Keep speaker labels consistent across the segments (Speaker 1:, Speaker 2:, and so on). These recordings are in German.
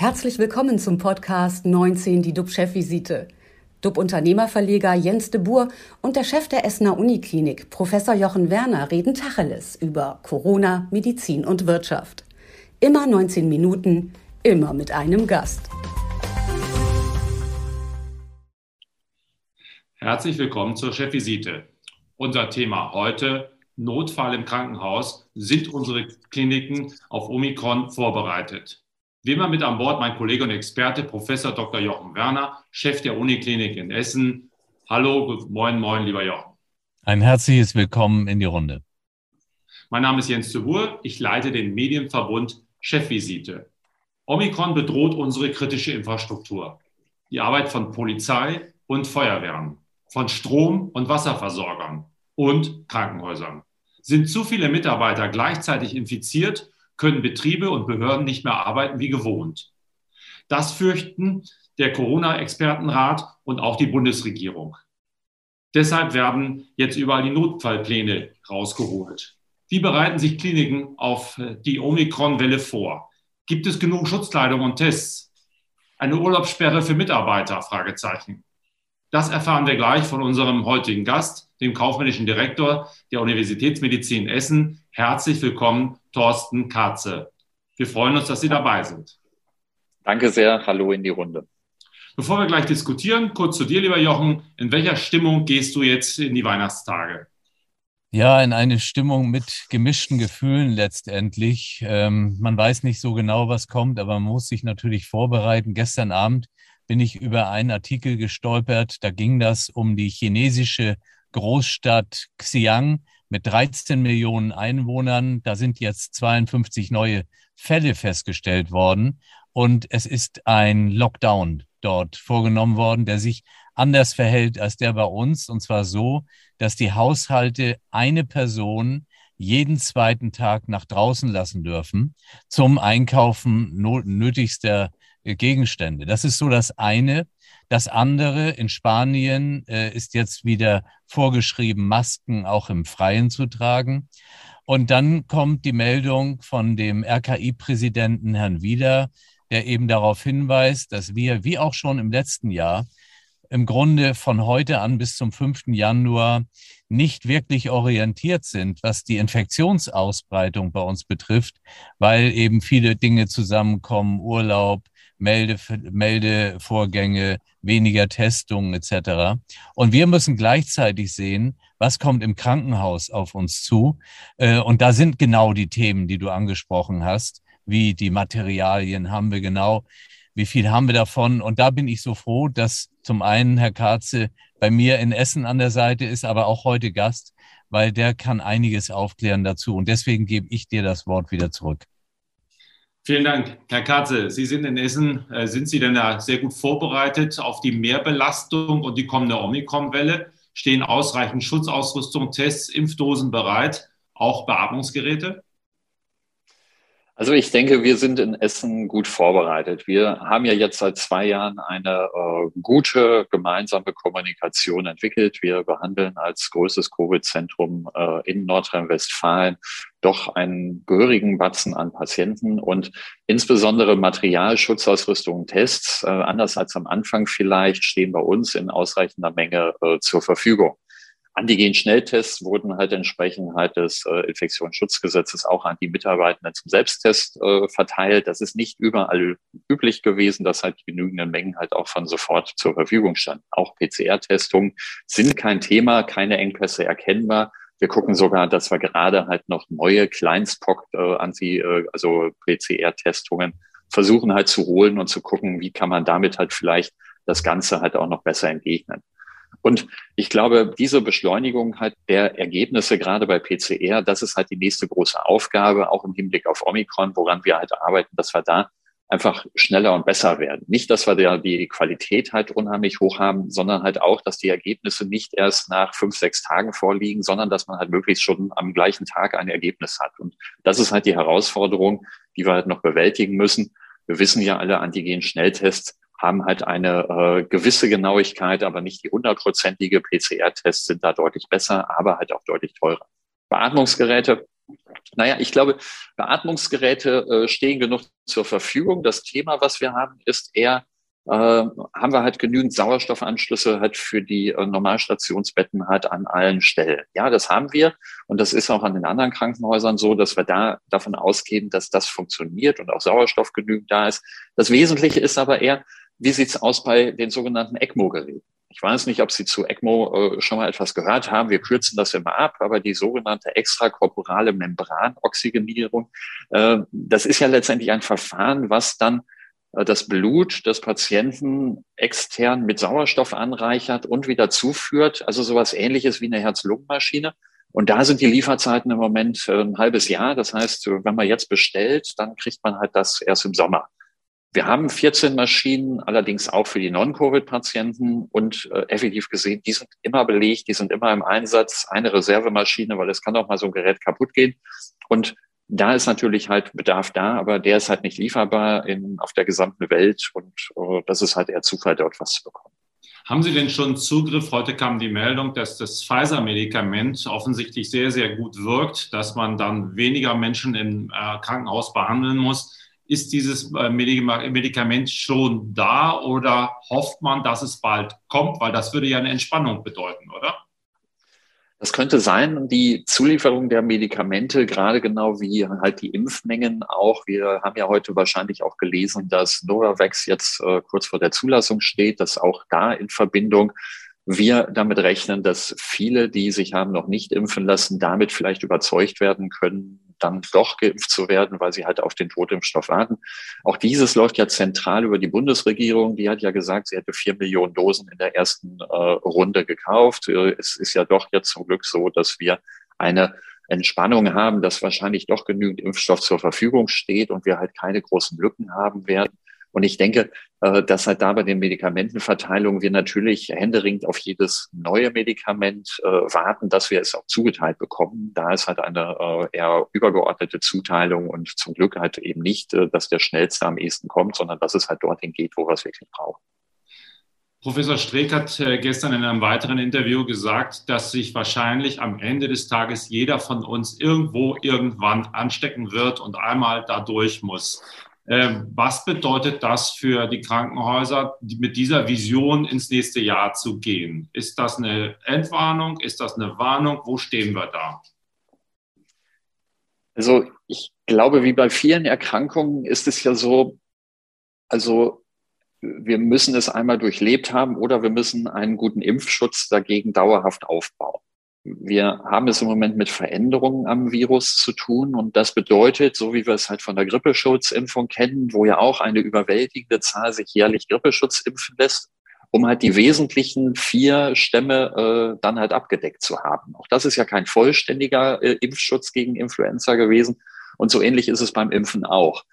Speaker 1: Herzlich willkommen zum Podcast 19, die DUB-Chefvisite. DUB-Unternehmerverleger Jens de Boer und der Chef der Essener Uniklinik, Professor Jochen Werner, reden Tacheles über Corona, Medizin und Wirtschaft. Immer 19 Minuten, immer mit einem Gast.
Speaker 2: Herzlich willkommen zur Chefvisite. Unser Thema heute, Notfall im Krankenhaus. Sind unsere Kliniken auf Omikron vorbereitet? Wie immer mit an Bord mein Kollege und Experte, Professor Dr. Jochen Werner, Chef der Uniklinik in Essen. Hallo, moin, moin, lieber Jochen.
Speaker 3: Ein herzliches Willkommen in die Runde.
Speaker 2: Mein Name ist Jens de Boer. Ich leite den Medienverbund Chefvisite. Omikron bedroht unsere kritische Infrastruktur. Die Arbeit von Polizei und Feuerwehren, von Strom- und Wasserversorgern und Krankenhäusern. Sind zu viele Mitarbeiter gleichzeitig infiziert können Betriebe und Behörden nicht mehr arbeiten wie gewohnt. Das fürchten der Corona-Expertenrat und auch die Bundesregierung. Deshalb werden jetzt überall die Notfallpläne rausgeholt. Wie bereiten sich Kliniken auf die Omikron-Welle vor? Gibt es genug Schutzkleidung und Tests? Eine Urlaubssperre für Mitarbeiter? Fragezeichen. Das erfahren wir gleich von unserem heutigen Gast, dem kaufmännischen Direktor der Universitätsmedizin Essen. Herzlich willkommen, Thorsten Katze. Wir freuen uns, dass Sie dabei sind.
Speaker 4: Danke sehr. Hallo in die Runde.
Speaker 2: Bevor wir gleich diskutieren, kurz zu dir, lieber Jochen. In welcher Stimmung gehst du jetzt in die Weihnachtstage?
Speaker 3: Ja, in eine Stimmung mit gemischten Gefühlen letztendlich. Ähm, man weiß nicht so genau, was kommt, aber man muss sich natürlich vorbereiten. Gestern Abend bin ich über einen Artikel gestolpert. Da ging das um die chinesische Großstadt Xi'an mit 13 Millionen Einwohnern. Da sind jetzt 52 neue Fälle festgestellt worden. Und es ist ein Lockdown dort vorgenommen worden, der sich anders verhält als der bei uns. Und zwar so, dass die Haushalte eine Person jeden zweiten Tag nach draußen lassen dürfen zum Einkaufen nötigster Gegenstände. Das ist so das eine. Das andere, in Spanien äh, ist jetzt wieder vorgeschrieben, Masken auch im Freien zu tragen. Und dann kommt die Meldung von dem RKI-Präsidenten Herrn Wieder, der eben darauf hinweist, dass wir, wie auch schon im letzten Jahr, im Grunde von heute an bis zum 5. Januar nicht wirklich orientiert sind, was die Infektionsausbreitung bei uns betrifft, weil eben viele Dinge zusammenkommen, Urlaub, Melde, Meldevorgänge, weniger Testungen etc. Und wir müssen gleichzeitig sehen, was kommt im Krankenhaus auf uns zu. Äh, und da sind genau die Themen, die du angesprochen hast, wie die Materialien haben wir genau, wie viel haben wir davon. Und da bin ich so froh, dass zum einen Herr Karze bei mir in Essen an der Seite ist, aber auch heute Gast, weil der kann einiges aufklären dazu. Und deswegen gebe ich dir das Wort wieder zurück.
Speaker 2: Vielen Dank, Herr Katze. Sie sind in Essen. Äh, sind Sie denn da sehr gut vorbereitet auf die Mehrbelastung und die kommende Omikron-Welle? Stehen ausreichend Schutzausrüstung, Tests, Impfdosen bereit, auch Beatmungsgeräte?
Speaker 4: Also ich denke, wir sind in Essen gut vorbereitet. Wir haben ja jetzt seit zwei Jahren eine äh, gute gemeinsame Kommunikation entwickelt. Wir behandeln als größtes Covid-Zentrum äh, in Nordrhein-Westfalen doch einen gehörigen Batzen an Patienten und insbesondere Material, Schutzausrüstung, Tests, äh, anders als am Anfang vielleicht, stehen bei uns in ausreichender Menge äh, zur Verfügung. Antigen-Schnelltests wurden halt entsprechend halt des äh, Infektionsschutzgesetzes auch an die Mitarbeitenden zum Selbsttest äh, verteilt. Das ist nicht überall üblich gewesen, dass halt genügende Mengen halt auch von sofort zur Verfügung standen. Auch PCR-Testungen sind kein Thema, keine Engpässe erkennbar. Wir gucken sogar, dass wir gerade halt noch neue Kleinstpock äh, anti, äh, also PCR-Testungen versuchen halt zu holen und zu gucken, wie kann man damit halt vielleicht das Ganze halt auch noch besser entgegnen. Und ich glaube, diese Beschleunigung halt der Ergebnisse gerade bei PCR, das ist halt die nächste große Aufgabe, auch im Hinblick auf Omikron, woran wir halt arbeiten, dass wir da einfach schneller und besser werden. Nicht, dass wir da die Qualität halt unheimlich hoch haben, sondern halt auch, dass die Ergebnisse nicht erst nach fünf, sechs Tagen vorliegen, sondern dass man halt möglichst schon am gleichen Tag ein Ergebnis hat. Und das ist halt die Herausforderung, die wir halt noch bewältigen müssen. Wir wissen ja alle, Antigen-Schnelltests haben halt eine äh, gewisse Genauigkeit, aber nicht die hundertprozentige. PCR-Tests sind da deutlich besser, aber halt auch deutlich teurer. Beatmungsgeräte Naja, ich glaube, Beatmungsgeräte äh, stehen genug zur Verfügung. Das Thema, was wir haben, ist eher, äh, haben wir halt genügend Sauerstoffanschlüsse halt für die äh, Normalstationsbetten halt an allen Stellen. Ja, das haben wir. Und das ist auch an den anderen Krankenhäusern so, dass wir da davon ausgehen, dass das funktioniert und auch Sauerstoff genügend da ist. Das Wesentliche ist aber eher, wie sieht's aus bei den sogenannten ECMO-Geräten? Ich weiß nicht, ob Sie zu ECMO äh, schon mal etwas gehört haben. Wir kürzen das immer ab, aber die sogenannte extrakorporale Membranoxygenierung, äh, das ist ja letztendlich ein Verfahren, was dann äh, das Blut des Patienten extern mit Sauerstoff anreichert und wieder zuführt. Also sowas ähnliches wie eine Herz-Lungen-Maschine. Und da sind die Lieferzeiten im Moment äh, ein halbes Jahr. Das heißt, wenn man jetzt bestellt, dann kriegt man halt das erst im Sommer. Wir haben 14 Maschinen, allerdings auch für die Non-Covid-Patienten und äh, effektiv gesehen, die sind immer belegt, die sind immer im Einsatz. Eine Reservemaschine, weil es kann auch mal so ein Gerät kaputt gehen. Und da ist natürlich halt Bedarf da, aber der ist halt nicht lieferbar in, auf der gesamten Welt und äh, das ist halt eher Zufall, dort was zu bekommen.
Speaker 2: Haben Sie denn schon Zugriff? Heute kam die Meldung, dass das Pfizer-Medikament offensichtlich sehr, sehr gut wirkt, dass man dann weniger Menschen im äh, Krankenhaus behandeln muss. Ist dieses äh, Medikament schon da oder hofft man, dass es bald kommt? Weil das würde ja eine Entspannung bedeuten, oder?
Speaker 4: Das könnte sein, die Zulieferung der Medikamente, gerade genau wie halt die Impfmengen auch. Wir haben ja heute wahrscheinlich auch gelesen, dass Novavax jetzt äh, kurz vor der Zulassung steht, dass auch da in Verbindung wir damit rechnen, dass viele, die sich haben noch nicht impfen lassen, damit vielleicht überzeugt werden können, dann doch geimpft zu werden, weil sie halt auf den Totimpfstoff warten. Auch dieses läuft ja zentral über die Bundesregierung. Die hat ja gesagt, sie hätte vier Millionen Dosen in der ersten äh, Runde gekauft. Äh, es ist ja doch jetzt zum Glück so, dass wir eine Entspannung haben, dass wahrscheinlich doch genügend Impfstoff zur Verfügung steht und wir halt keine großen Lücken haben werden. Und ich denke, äh, dass halt da bei den Medikamentenverteilungen wir natürlich händeringend auf jedes neue Medikament äh, warten, dass wir es auch zugeteilt bekommen. Da ist halt eine äh, eher übergeordnete Zuteilung und zum Glück halt eben nicht, dass der schnellste am ehesten kommt, sondern dass es halt dorthin geht, wo wir es wirklich brauchen.
Speaker 2: Professor Streeck hat gestern in einem weiteren Interview gesagt, dass sich wahrscheinlich am Ende des Tages jeder von uns irgendwo irgendwann anstecken wird und einmal da durch muss. Ähm, was bedeutet das für die Krankenhäuser, mit dieser Vision ins nächste Jahr zu gehen? Ist das eine Entwarnung? Ist das eine Warnung? Wo stehen wir da?
Speaker 4: Also ich glaube, wie bei vielen Erkrankungen ist es ja so, also wir müssen es einmal durchlebt haben oder wir müssen einen guten Impfschutz dagegen dauerhaft aufbauen. Wir haben es im Moment mit Veränderungen am Virus zu tun und das bedeutet, so wie wir es halt von der Grippeschutzimpfung kennen, wo ja auch eine überwältigende Zahl sich jährlich Grippeschutz impfen lässt, um halt die wesentlichen vier Stämme äh, dann halt abgedeckt zu haben. Auch das ist ja kein vollständiger äh, Impfschutz gegen Influenza gewesen und so ähnlich ist es beim Impfen auch.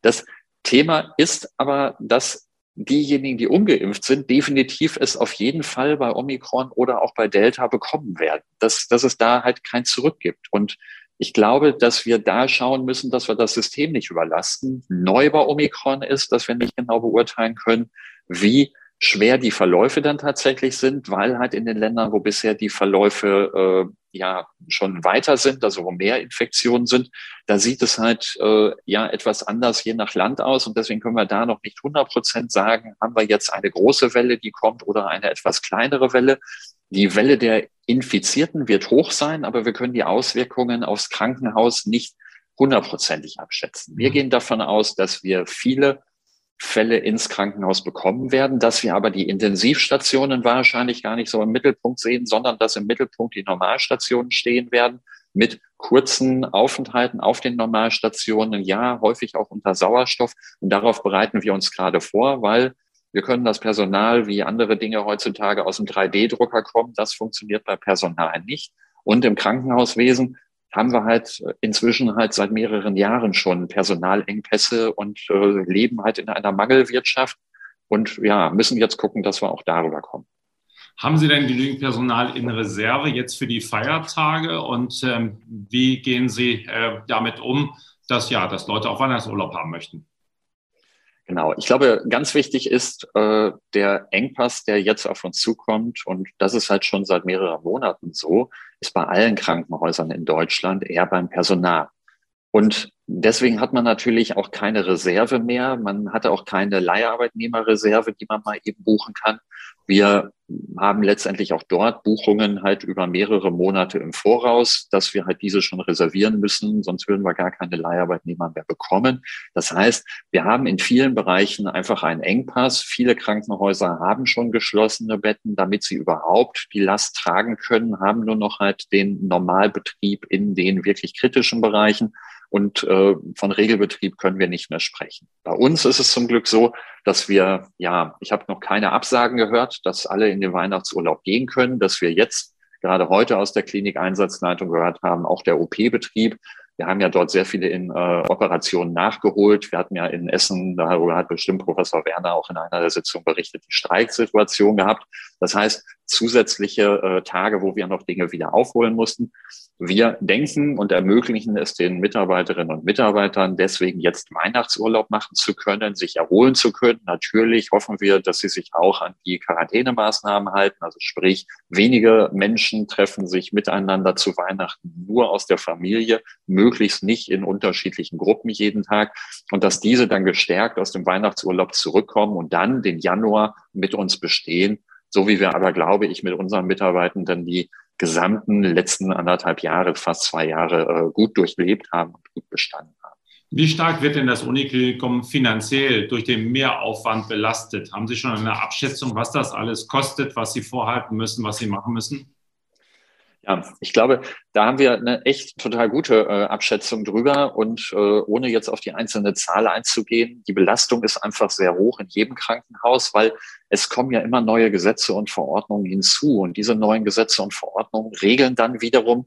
Speaker 4: Das Thema ist aber, dass diejenigen, die ungeimpft sind, definitiv es auf jeden Fall bei Omikron oder auch bei Delta bekommen werden, dass, dass es da halt kein Zurück gibt. Und ich glaube, dass wir da schauen müssen, dass wir das System nicht überlasten. Neu bei Omikron ist, dass wir nicht genau beurteilen können, wie schwer die Verläufe dann tatsächlich sind, weil halt in den Ländern, wo bisher die Verläufe äh, ja schon weiter sind, also wo mehr Infektionen sind, da sieht es halt äh, ja etwas anders je nach Land aus und deswegen können wir da noch nicht 100 Prozent sagen, haben wir jetzt eine große Welle, die kommt oder eine etwas kleinere Welle. Die Welle der Infizierten wird hoch sein, aber wir können die Auswirkungen aufs Krankenhaus nicht hundertprozentig abschätzen. Wir mhm. gehen davon aus, dass wir viele Fälle ins Krankenhaus bekommen werden, dass wir aber die Intensivstationen wahrscheinlich gar nicht so im Mittelpunkt sehen, sondern dass im Mittelpunkt die Normalstationen stehen werden mit kurzen Aufenthalten auf den Normalstationen, ja, häufig auch unter Sauerstoff. Und darauf bereiten wir uns gerade vor, weil wir können das Personal wie andere Dinge heutzutage aus dem 3D-Drucker kommen. Das funktioniert bei Personal nicht. Und im Krankenhauswesen haben wir halt inzwischen halt seit mehreren Jahren schon Personalengpässe und äh, leben halt in einer Mangelwirtschaft und ja, müssen jetzt gucken, dass wir auch darüber kommen.
Speaker 2: Haben Sie denn genügend Personal in Reserve jetzt für die Feiertage und ähm, wie gehen Sie äh, damit um, dass ja, dass Leute auch Weihnachtsurlaub haben möchten?
Speaker 4: Genau. Ich glaube, ganz wichtig ist äh, der Engpass, der jetzt auf uns zukommt. Und das ist halt schon seit mehreren Monaten so, ist bei allen Krankenhäusern in Deutschland eher beim Personal. Und deswegen hat man natürlich auch keine Reserve mehr. Man hatte auch keine Leiharbeitnehmerreserve, die man mal eben buchen kann. Wir haben letztendlich auch dort Buchungen halt über mehrere Monate im Voraus, dass wir halt diese schon reservieren müssen, sonst würden wir gar keine Leiharbeitnehmer mehr bekommen. Das heißt, wir haben in vielen Bereichen einfach einen Engpass. Viele Krankenhäuser haben schon geschlossene Betten, damit sie überhaupt die Last tragen können, haben nur noch halt den Normalbetrieb in den wirklich kritischen Bereichen und äh, von Regelbetrieb können wir nicht mehr sprechen. Bei uns ist es zum Glück so, dass wir, ja, ich habe noch keine Absagen gehört, dass alle in den Weihnachtsurlaub gehen können, dass wir jetzt gerade heute aus der Klinik-Einsatzleitung gehört haben, auch der OP-Betrieb. Wir haben ja dort sehr viele in äh, Operationen nachgeholt. Wir hatten ja in Essen, darüber hat bestimmt Professor Werner auch in einer der Sitzungen berichtet, die Streiksituation gehabt. Das heißt, zusätzliche äh, Tage, wo wir noch Dinge wieder aufholen mussten. Wir denken und ermöglichen es den Mitarbeiterinnen und Mitarbeitern, deswegen jetzt Weihnachtsurlaub machen zu können, sich erholen zu können. Natürlich hoffen wir, dass sie sich auch an die Quarantänemaßnahmen halten. Also sprich, wenige Menschen treffen sich miteinander zu Weihnachten nur aus der Familie, möglichst nicht in unterschiedlichen Gruppen jeden Tag. Und dass diese dann gestärkt aus dem Weihnachtsurlaub zurückkommen und dann den Januar mit uns bestehen so wie wir aber, glaube ich, mit unseren Mitarbeitenden die gesamten letzten anderthalb Jahre, fast zwei Jahre äh, gut durchlebt haben und gut bestanden haben.
Speaker 2: Wie stark wird denn das Uniklinikum finanziell durch den Mehraufwand belastet? Haben Sie schon eine Abschätzung, was das alles kostet, was Sie vorhalten müssen, was Sie machen müssen?
Speaker 4: Ja, ich glaube, da haben wir eine echt total gute äh, Abschätzung drüber und äh, ohne jetzt auf die einzelne Zahl einzugehen, die Belastung ist einfach sehr hoch in jedem Krankenhaus, weil es kommen ja immer neue Gesetze und Verordnungen hinzu und diese neuen Gesetze und Verordnungen regeln dann wiederum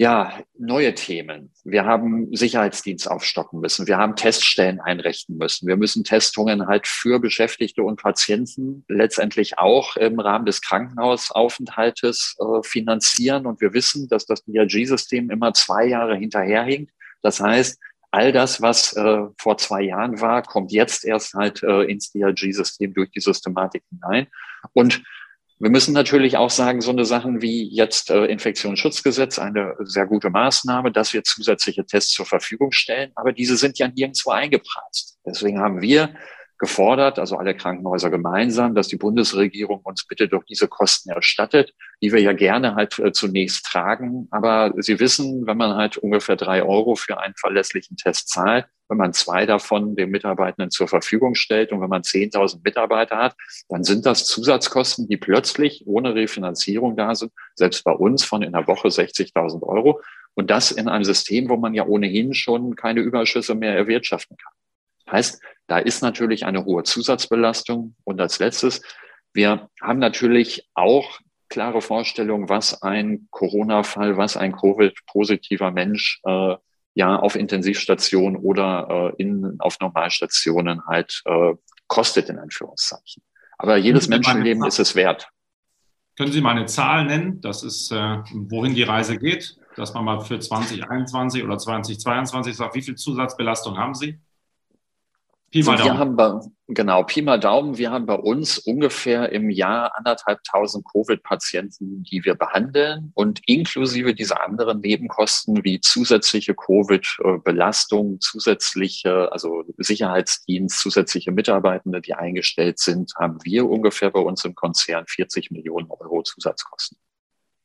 Speaker 4: ja, neue Themen. Wir haben Sicherheitsdienst aufstocken müssen. Wir haben Teststellen einrichten müssen. Wir müssen Testungen halt für Beschäftigte und Patienten letztendlich auch im Rahmen des Krankenhausaufenthaltes äh, finanzieren. Und wir wissen, dass das DRG-System immer zwei Jahre hinterherhinkt. Das heißt, all das, was äh, vor zwei Jahren war, kommt jetzt erst halt äh, ins DRG-System durch die Systematik hinein. Und wir müssen natürlich auch sagen, so eine Sachen wie jetzt äh, Infektionsschutzgesetz, eine sehr gute Maßnahme, dass wir zusätzliche Tests zur Verfügung stellen, aber diese sind ja nirgendwo eingepreist. Deswegen haben wir gefordert, also alle Krankenhäuser gemeinsam, dass die Bundesregierung uns bitte doch diese Kosten erstattet, die wir ja gerne halt äh, zunächst tragen. Aber Sie wissen, wenn man halt ungefähr drei Euro für einen verlässlichen Test zahlt, wenn man zwei davon den Mitarbeitenden zur Verfügung stellt und wenn man 10.000 Mitarbeiter hat, dann sind das Zusatzkosten, die plötzlich ohne Refinanzierung da sind, selbst bei uns von in der Woche 60.000 Euro. Und das in einem System, wo man ja ohnehin schon keine Überschüsse mehr erwirtschaften kann. Heißt, da ist natürlich eine hohe Zusatzbelastung. Und als letztes, wir haben natürlich auch klare Vorstellungen, was ein Corona-Fall, was ein Covid-positiver Mensch äh, ja auf Intensivstationen oder äh, in, auf Normalstationen halt äh, kostet, in Anführungszeichen. Aber jedes Menschenleben ist es wert.
Speaker 2: Können Sie mal eine Zahl nennen? Das ist, äh, wohin die Reise geht, dass man mal für 2021 oder 2022 sagt, wie viel Zusatzbelastung haben Sie?
Speaker 4: Pi mal Daumen. Wir haben bei, genau, Pi mal Daumen, wir haben bei uns ungefähr im Jahr anderthalbtausend Covid-Patienten, die wir behandeln und inklusive dieser anderen Nebenkosten wie zusätzliche Covid-Belastung, zusätzliche, also Sicherheitsdienst, zusätzliche Mitarbeitende, die eingestellt sind, haben wir ungefähr bei uns im Konzern 40 Millionen Euro Zusatzkosten.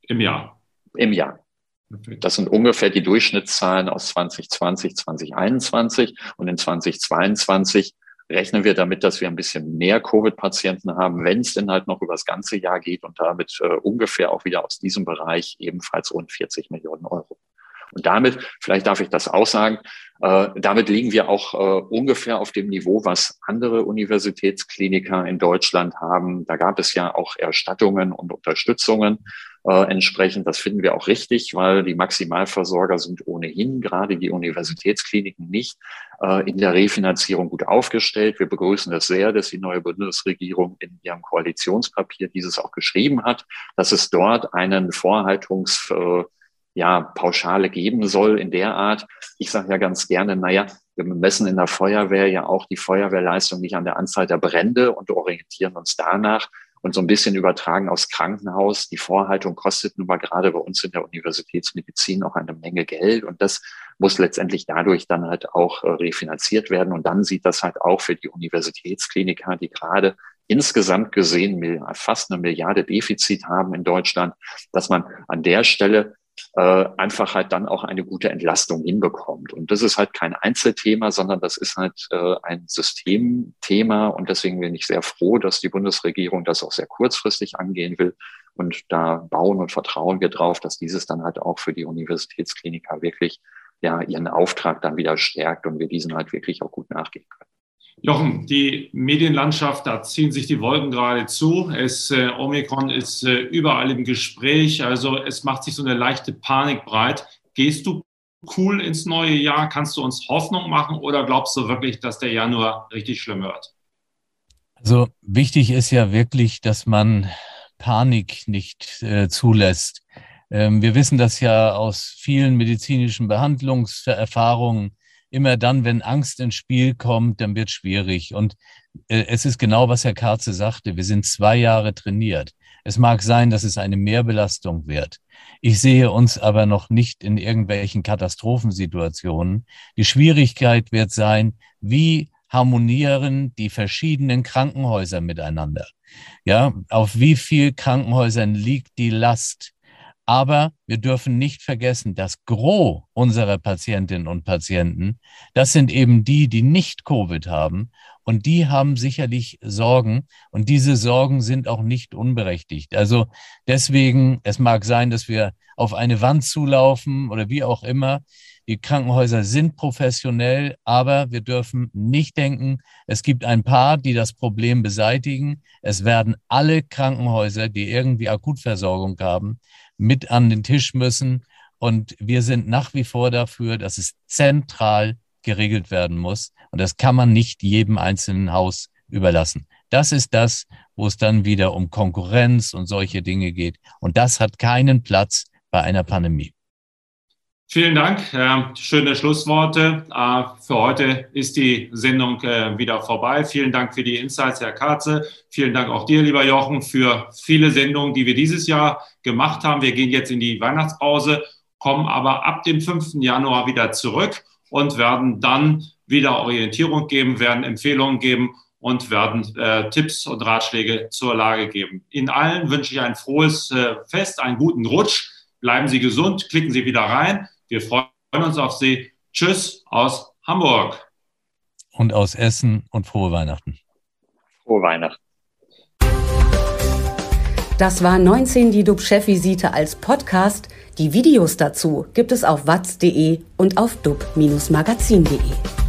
Speaker 2: Im Jahr.
Speaker 4: Im Jahr. Das sind ungefähr die Durchschnittszahlen aus 2020, 2021 und in 2022 rechnen wir damit, dass wir ein bisschen mehr Covid-Patienten haben, wenn es denn halt noch über das ganze Jahr geht und damit äh, ungefähr auch wieder aus diesem Bereich ebenfalls rund 40 Millionen Euro. Und damit, vielleicht darf ich das auch sagen, äh, damit liegen wir auch äh, ungefähr auf dem Niveau, was andere Universitätskliniker in Deutschland haben. Da gab es ja auch Erstattungen und Unterstützungen äh, entsprechend. Das finden wir auch richtig, weil die Maximalversorger sind ohnehin, gerade die Universitätskliniken nicht, äh, in der Refinanzierung gut aufgestellt. Wir begrüßen das sehr, dass die neue Bundesregierung in ihrem Koalitionspapier dieses auch geschrieben hat, dass es dort einen Vorhaltungs- äh, ja, Pauschale geben soll in der Art. Ich sage ja ganz gerne, naja, wir messen in der Feuerwehr ja auch die Feuerwehrleistung nicht an der Anzahl der Brände und orientieren uns danach und so ein bisschen übertragen aufs Krankenhaus. Die Vorhaltung kostet nun mal gerade bei uns in der Universitätsmedizin auch eine Menge Geld und das muss letztendlich dadurch dann halt auch äh, refinanziert werden. Und dann sieht das halt auch für die Universitätskliniker, die gerade insgesamt gesehen fast eine Milliarde Defizit haben in Deutschland, dass man an der Stelle äh, einfach halt dann auch eine gute Entlastung hinbekommt. Und das ist halt kein Einzelthema, sondern das ist halt äh, ein Systemthema. Und deswegen bin ich sehr froh, dass die Bundesregierung das auch sehr kurzfristig angehen will. Und da bauen und vertrauen wir drauf, dass dieses dann halt auch für die Universitätskliniker wirklich ja ihren Auftrag dann wieder stärkt und wir diesen halt wirklich auch gut nachgehen können.
Speaker 2: Jochen, die Medienlandschaft, da ziehen sich die Wolken gerade zu. Es, äh, Omikron ist äh, überall im Gespräch, also es macht sich so eine leichte Panik breit. Gehst du cool ins neue Jahr? Kannst du uns Hoffnung machen oder glaubst du wirklich, dass der Januar richtig schlimm wird?
Speaker 3: Also wichtig ist ja wirklich, dass man Panik nicht äh, zulässt. Ähm, wir wissen das ja aus vielen medizinischen Behandlungserfahrungen immer dann, wenn Angst ins Spiel kommt, dann wird schwierig. Und äh, es ist genau, was Herr Karze sagte. Wir sind zwei Jahre trainiert. Es mag sein, dass es eine Mehrbelastung wird. Ich sehe uns aber noch nicht in irgendwelchen Katastrophensituationen. Die Schwierigkeit wird sein, wie harmonieren die verschiedenen Krankenhäuser miteinander? Ja, auf wie viel Krankenhäusern liegt die Last? Aber wir dürfen nicht vergessen, das Gros unserer Patientinnen und Patienten, das sind eben die, die nicht Covid haben. Und die haben sicherlich Sorgen. Und diese Sorgen sind auch nicht unberechtigt. Also deswegen, es mag sein, dass wir auf eine Wand zulaufen oder wie auch immer. Die Krankenhäuser sind professionell, aber wir dürfen nicht denken, es gibt ein paar, die das Problem beseitigen. Es werden alle Krankenhäuser, die irgendwie Akutversorgung haben, mit an den Tisch müssen. Und wir sind nach wie vor dafür, dass es zentral geregelt werden muss. Und das kann man nicht jedem einzelnen Haus überlassen. Das ist das, wo es dann wieder um Konkurrenz und solche Dinge geht. Und das hat keinen Platz bei einer Pandemie.
Speaker 2: Vielen Dank. Äh, schöne Schlussworte. Äh, für heute ist die Sendung äh, wieder vorbei. Vielen Dank für die Insights, Herr Katze. Vielen Dank auch dir, lieber Jochen, für viele Sendungen, die wir dieses Jahr gemacht haben. Wir gehen jetzt in die Weihnachtspause, kommen aber ab dem 5. Januar wieder zurück und werden dann wieder Orientierung geben, werden Empfehlungen geben und werden äh, Tipps und Ratschläge zur Lage geben. Ihnen allen wünsche ich ein frohes äh, Fest, einen guten Rutsch. Bleiben Sie gesund, klicken Sie wieder rein. Wir freuen uns auf Sie. Tschüss aus Hamburg.
Speaker 3: Und aus Essen und frohe Weihnachten.
Speaker 4: Frohe Weihnachten.
Speaker 1: Das war 19 die DUB-Chefvisite als Podcast. Die Videos dazu gibt es auf watz.de und auf dub-magazin.de.